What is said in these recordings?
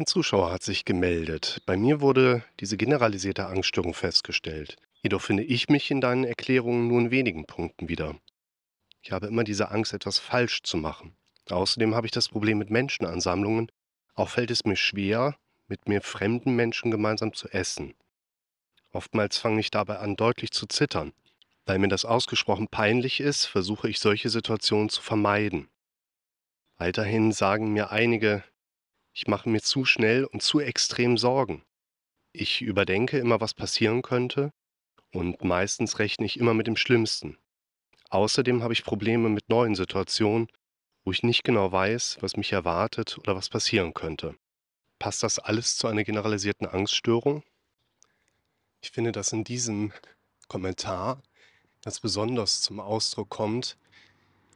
Ein Zuschauer hat sich gemeldet. Bei mir wurde diese generalisierte Angststörung festgestellt. Jedoch finde ich mich in deinen Erklärungen nur in wenigen Punkten wieder. Ich habe immer diese Angst, etwas falsch zu machen. Außerdem habe ich das Problem mit Menschenansammlungen. Auch fällt es mir schwer, mit mir fremden Menschen gemeinsam zu essen. Oftmals fange ich dabei an, deutlich zu zittern. Weil mir das ausgesprochen peinlich ist, versuche ich solche Situationen zu vermeiden. Weiterhin sagen mir einige, ich mache mir zu schnell und zu extrem Sorgen. Ich überdenke immer, was passieren könnte und meistens rechne ich immer mit dem Schlimmsten. Außerdem habe ich Probleme mit neuen Situationen, wo ich nicht genau weiß, was mich erwartet oder was passieren könnte. Passt das alles zu einer generalisierten Angststörung? Ich finde, dass in diesem Kommentar ganz besonders zum Ausdruck kommt,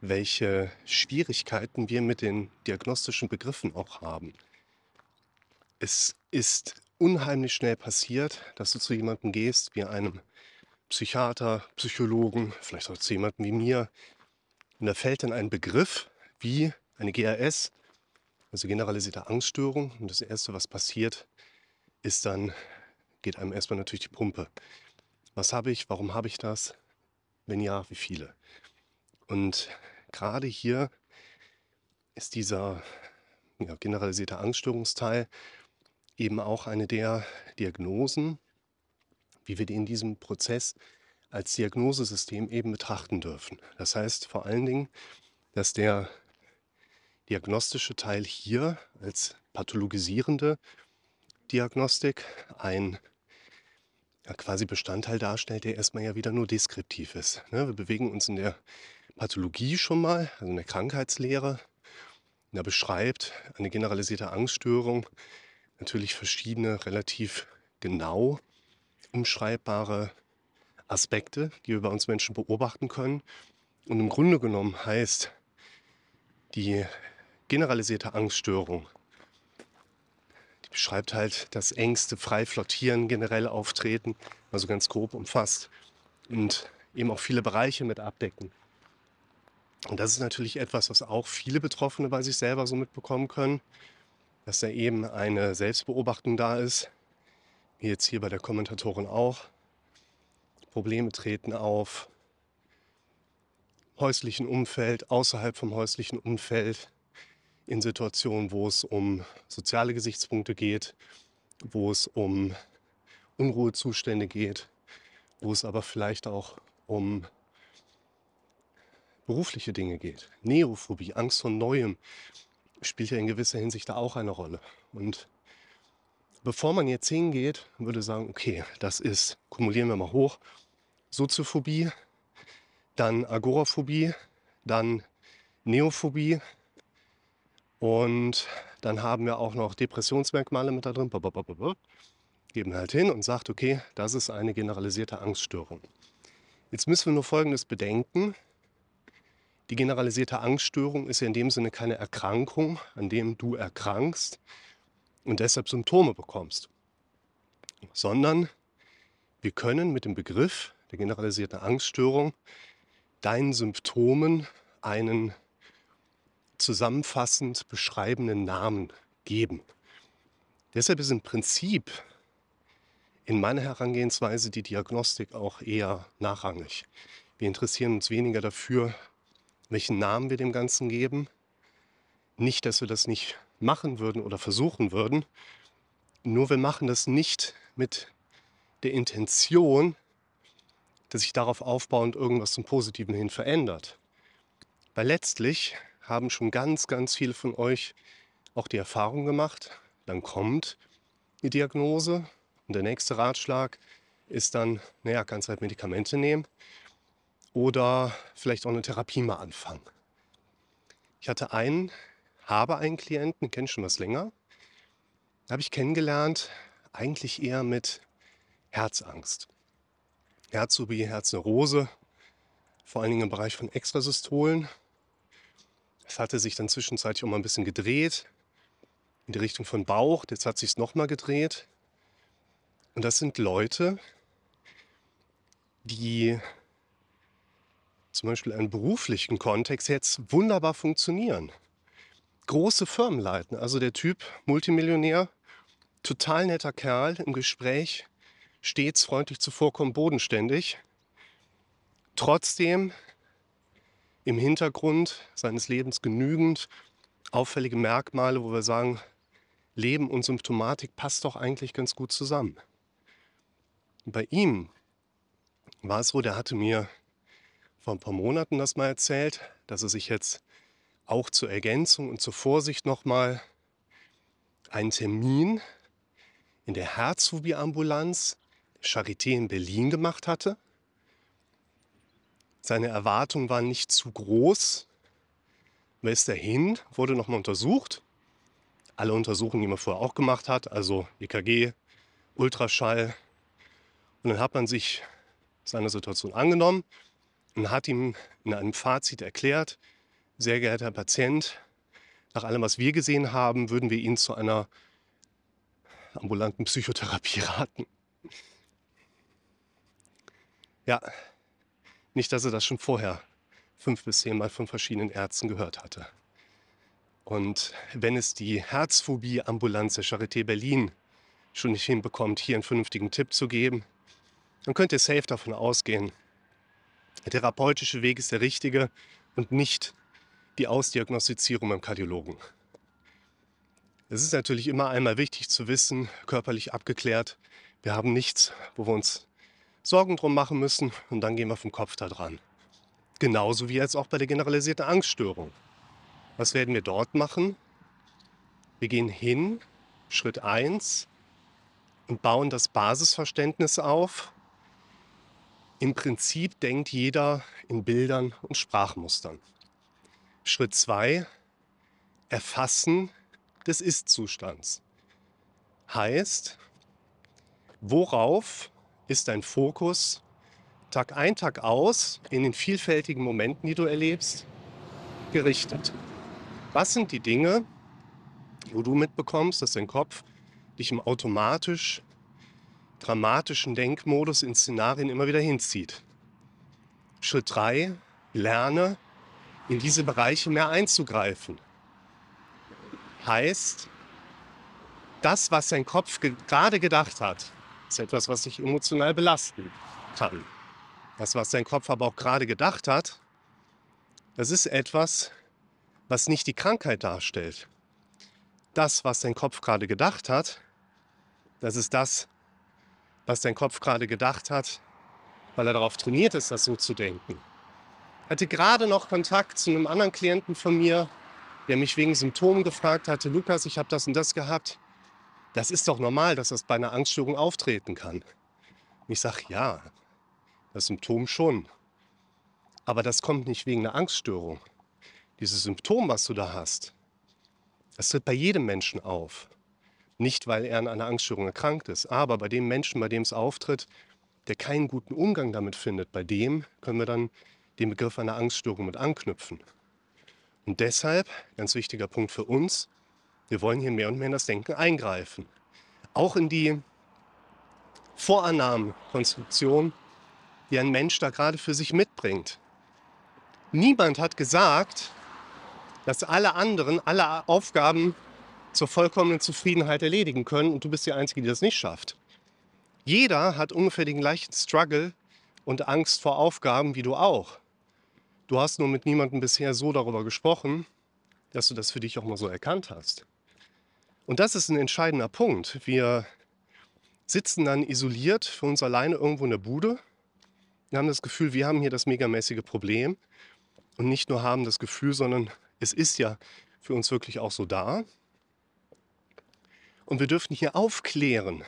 welche Schwierigkeiten wir mit den diagnostischen Begriffen auch haben. Es ist unheimlich schnell passiert, dass du zu jemandem gehst, wie einem Psychiater, Psychologen, vielleicht auch zu jemandem wie mir, und da fällt dann ein Begriff wie eine GAS, also generalisierte Angststörung. Und das Erste, was passiert, ist dann, geht einem erstmal natürlich die Pumpe. Was habe ich? Warum habe ich das? Wenn ja, wie viele? Und gerade hier ist dieser ja, generalisierte Angststörungsteil eben auch eine der Diagnosen, wie wir die in diesem Prozess als Diagnosesystem eben betrachten dürfen. Das heißt vor allen Dingen, dass der diagnostische Teil hier als pathologisierende Diagnostik ein ja, quasi Bestandteil darstellt, der erstmal ja wieder nur deskriptiv ist. Ne? Wir bewegen uns in der Pathologie schon mal, also in der Krankheitslehre. Da beschreibt eine generalisierte Angststörung natürlich verschiedene relativ genau umschreibbare Aspekte, die wir bei uns Menschen beobachten können. Und im Grunde genommen heißt die generalisierte Angststörung, die beschreibt halt das Ängste, frei flottieren, generell auftreten, also ganz grob umfasst und eben auch viele Bereiche mit abdecken. Und das ist natürlich etwas, was auch viele Betroffene bei sich selber so mitbekommen können dass da eben eine Selbstbeobachtung da ist, wie jetzt hier bei der Kommentatorin auch. Probleme treten auf, häuslichen Umfeld, außerhalb vom häuslichen Umfeld, in Situationen, wo es um soziale Gesichtspunkte geht, wo es um Unruhezustände geht, wo es aber vielleicht auch um berufliche Dinge geht. Neophobie, Angst vor Neuem, spielt ja in gewisser Hinsicht da auch eine Rolle. Und bevor man jetzt hingeht, würde sagen, okay, das ist, kumulieren wir mal hoch, Soziophobie, dann Agoraphobie, dann Neophobie und dann haben wir auch noch Depressionsmerkmale mit da drin. Geben halt hin und sagt, okay, das ist eine generalisierte Angststörung. Jetzt müssen wir nur Folgendes bedenken. Die generalisierte Angststörung ist ja in dem Sinne keine Erkrankung, an dem du erkrankst und deshalb Symptome bekommst, sondern wir können mit dem Begriff der generalisierten Angststörung deinen Symptomen einen zusammenfassend beschreibenden Namen geben. Deshalb ist im Prinzip in meiner Herangehensweise die Diagnostik auch eher nachrangig. Wir interessieren uns weniger dafür, welchen Namen wir dem Ganzen geben. Nicht, dass wir das nicht machen würden oder versuchen würden. Nur wir machen das nicht mit der Intention, dass sich darauf aufbauend irgendwas zum Positiven hin verändert. Weil letztlich haben schon ganz, ganz viele von euch auch die Erfahrung gemacht, dann kommt die Diagnose und der nächste Ratschlag ist dann, naja, kannst halt Medikamente nehmen oder vielleicht auch eine Therapie mal anfangen. Ich hatte einen, habe einen Klienten, kenne schon was länger. Habe ich kennengelernt, eigentlich eher mit Herzangst. Herzubie, Herzneurose, vor allen Dingen im Bereich von Extrasystolen. Es hatte sich dann zwischenzeitlich auch mal ein bisschen gedreht in die Richtung von Bauch. Jetzt hat sich es nochmal gedreht. Und das sind Leute, die zum Beispiel einen beruflichen Kontext jetzt wunderbar funktionieren. große Firmen leiten. Also der Typ, Multimillionär, total netter Kerl im Gespräch, stets freundlich zuvorkommen, bodenständig. Trotzdem im Hintergrund seines Lebens genügend auffällige Merkmale, wo wir sagen, Leben und Symptomatik passt doch eigentlich ganz gut zusammen. Bei ihm war es so, der hatte mir vor ein paar Monaten das mal erzählt, dass er sich jetzt auch zur Ergänzung und zur Vorsicht nochmal einen Termin in der Herzphobie-Ambulanz Charité in Berlin gemacht hatte. Seine Erwartungen waren nicht zu groß. Wer ist dahin? Wurde nochmal untersucht. Alle Untersuchungen, die man vorher auch gemacht hat, also EKG, Ultraschall. Und dann hat man sich seiner Situation angenommen und hat ihm in einem Fazit erklärt, sehr geehrter Herr Patient, nach allem, was wir gesehen haben, würden wir Ihnen zu einer ambulanten Psychotherapie raten. Ja, nicht, dass er das schon vorher fünf bis zehnmal von verschiedenen Ärzten gehört hatte. Und wenn es die Herzphobie-Ambulanz der Charité Berlin schon nicht hinbekommt, hier einen vernünftigen Tipp zu geben, dann könnt ihr safe davon ausgehen, der therapeutische Weg ist der richtige und nicht die Ausdiagnostizierung beim Kardiologen. Es ist natürlich immer einmal wichtig zu wissen, körperlich abgeklärt, wir haben nichts, wo wir uns Sorgen drum machen müssen und dann gehen wir vom Kopf da dran. Genauso wie jetzt auch bei der generalisierten Angststörung. Was werden wir dort machen? Wir gehen hin, Schritt 1, und bauen das Basisverständnis auf. Im Prinzip denkt jeder in Bildern und Sprachmustern. Schritt 2, Erfassen des Ist-Zustands. Heißt, worauf ist dein Fokus Tag ein, Tag aus in den vielfältigen Momenten, die du erlebst, gerichtet? Was sind die Dinge, wo du mitbekommst, dass dein Kopf dich im automatisch dramatischen Denkmodus in Szenarien immer wieder hinzieht? Schritt 3, lerne in diese Bereiche mehr einzugreifen. Heißt, das, was dein Kopf ge gerade gedacht hat, ist etwas, was dich emotional belasten kann. Das, was dein Kopf aber auch gerade gedacht hat, das ist etwas, was nicht die Krankheit darstellt. Das, was dein Kopf gerade gedacht hat, das ist das, was dein Kopf gerade gedacht hat, weil er darauf trainiert ist, das so zu denken hatte gerade noch Kontakt zu einem anderen Klienten von mir, der mich wegen Symptomen gefragt hatte, Lukas, ich habe das und das gehabt. Das ist doch normal, dass das bei einer Angststörung auftreten kann. Und ich sage, ja, das Symptom schon. Aber das kommt nicht wegen einer Angststörung. Dieses Symptom, was du da hast, das tritt bei jedem Menschen auf. Nicht, weil er an einer Angststörung erkrankt ist, aber bei dem Menschen, bei dem es auftritt, der keinen guten Umgang damit findet, bei dem können wir dann den Begriff einer Angststörung mit anknüpfen. Und deshalb, ganz wichtiger Punkt für uns, wir wollen hier mehr und mehr in das Denken eingreifen. Auch in die Vorannahmenkonstruktion, die ein Mensch da gerade für sich mitbringt. Niemand hat gesagt, dass alle anderen alle Aufgaben zur vollkommenen Zufriedenheit erledigen können und du bist die Einzige, die das nicht schafft. Jeder hat ungefähr den gleichen Struggle und Angst vor Aufgaben wie du auch. Du hast nur mit niemandem bisher so darüber gesprochen, dass du das für dich auch mal so erkannt hast. Und das ist ein entscheidender Punkt. Wir sitzen dann isoliert für uns alleine irgendwo in der Bude. Wir haben das Gefühl, wir haben hier das megamäßige Problem. Und nicht nur haben das Gefühl, sondern es ist ja für uns wirklich auch so da. Und wir dürfen hier aufklären.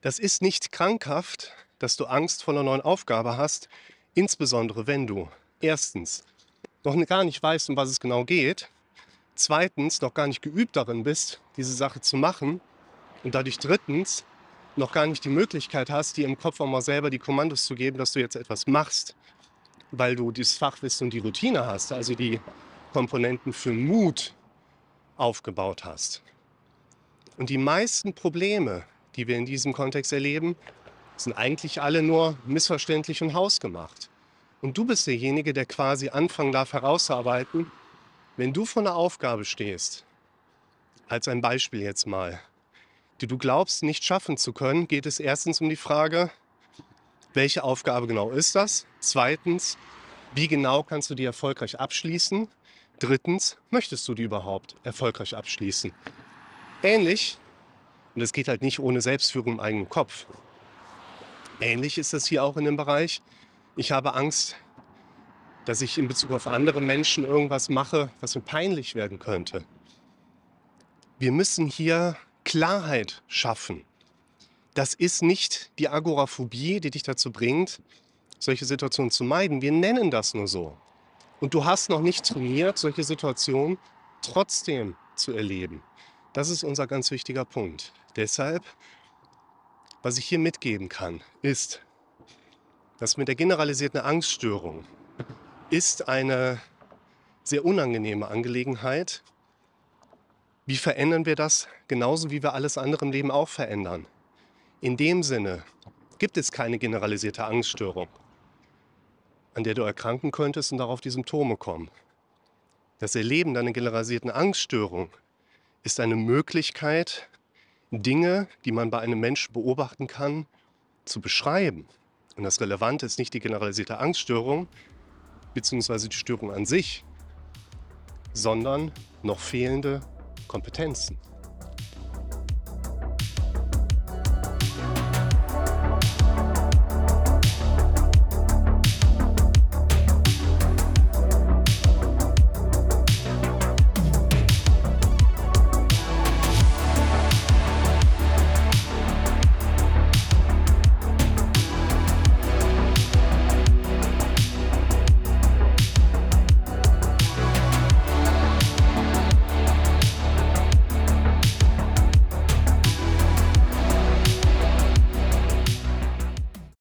Das ist nicht krankhaft, dass du Angst vor einer neuen Aufgabe hast, Insbesondere wenn du erstens noch gar nicht weißt, um was es genau geht, zweitens noch gar nicht geübt darin bist, diese Sache zu machen und dadurch drittens noch gar nicht die Möglichkeit hast, dir im Kopf auch mal selber die Kommandos zu geben, dass du jetzt etwas machst, weil du dieses Fachwissen und die Routine hast, also die Komponenten für Mut aufgebaut hast. Und die meisten Probleme, die wir in diesem Kontext erleben, sind eigentlich alle nur missverständlich und hausgemacht. Und du bist derjenige, der quasi anfangen darf herauszuarbeiten, Wenn du vor einer Aufgabe stehst, als ein Beispiel jetzt mal, die du glaubst nicht schaffen zu können, geht es erstens um die Frage, welche Aufgabe genau ist das? Zweitens, wie genau kannst du die erfolgreich abschließen? Drittens, möchtest du die überhaupt erfolgreich abschließen? Ähnlich, und es geht halt nicht ohne Selbstführung im eigenen Kopf, ähnlich ist das hier auch in dem Bereich, ich habe Angst, dass ich in Bezug auf andere Menschen irgendwas mache, was mir peinlich werden könnte. Wir müssen hier Klarheit schaffen. Das ist nicht die Agoraphobie, die dich dazu bringt, solche Situationen zu meiden. Wir nennen das nur so. Und du hast noch nicht trainiert, solche Situationen trotzdem zu erleben. Das ist unser ganz wichtiger Punkt. Deshalb, was ich hier mitgeben kann, ist, dass mit der generalisierten Angststörung ist eine sehr unangenehme Angelegenheit. Wie verändern wir das? Genauso wie wir alles andere im Leben auch verändern. In dem Sinne gibt es keine generalisierte Angststörung, an der du erkranken könntest und darauf die Symptome kommen. Das Erleben deiner generalisierten Angststörung ist eine Möglichkeit, Dinge, die man bei einem Menschen beobachten kann, zu beschreiben. Und das Relevante ist nicht die generalisierte Angststörung bzw. die Störung an sich, sondern noch fehlende Kompetenzen.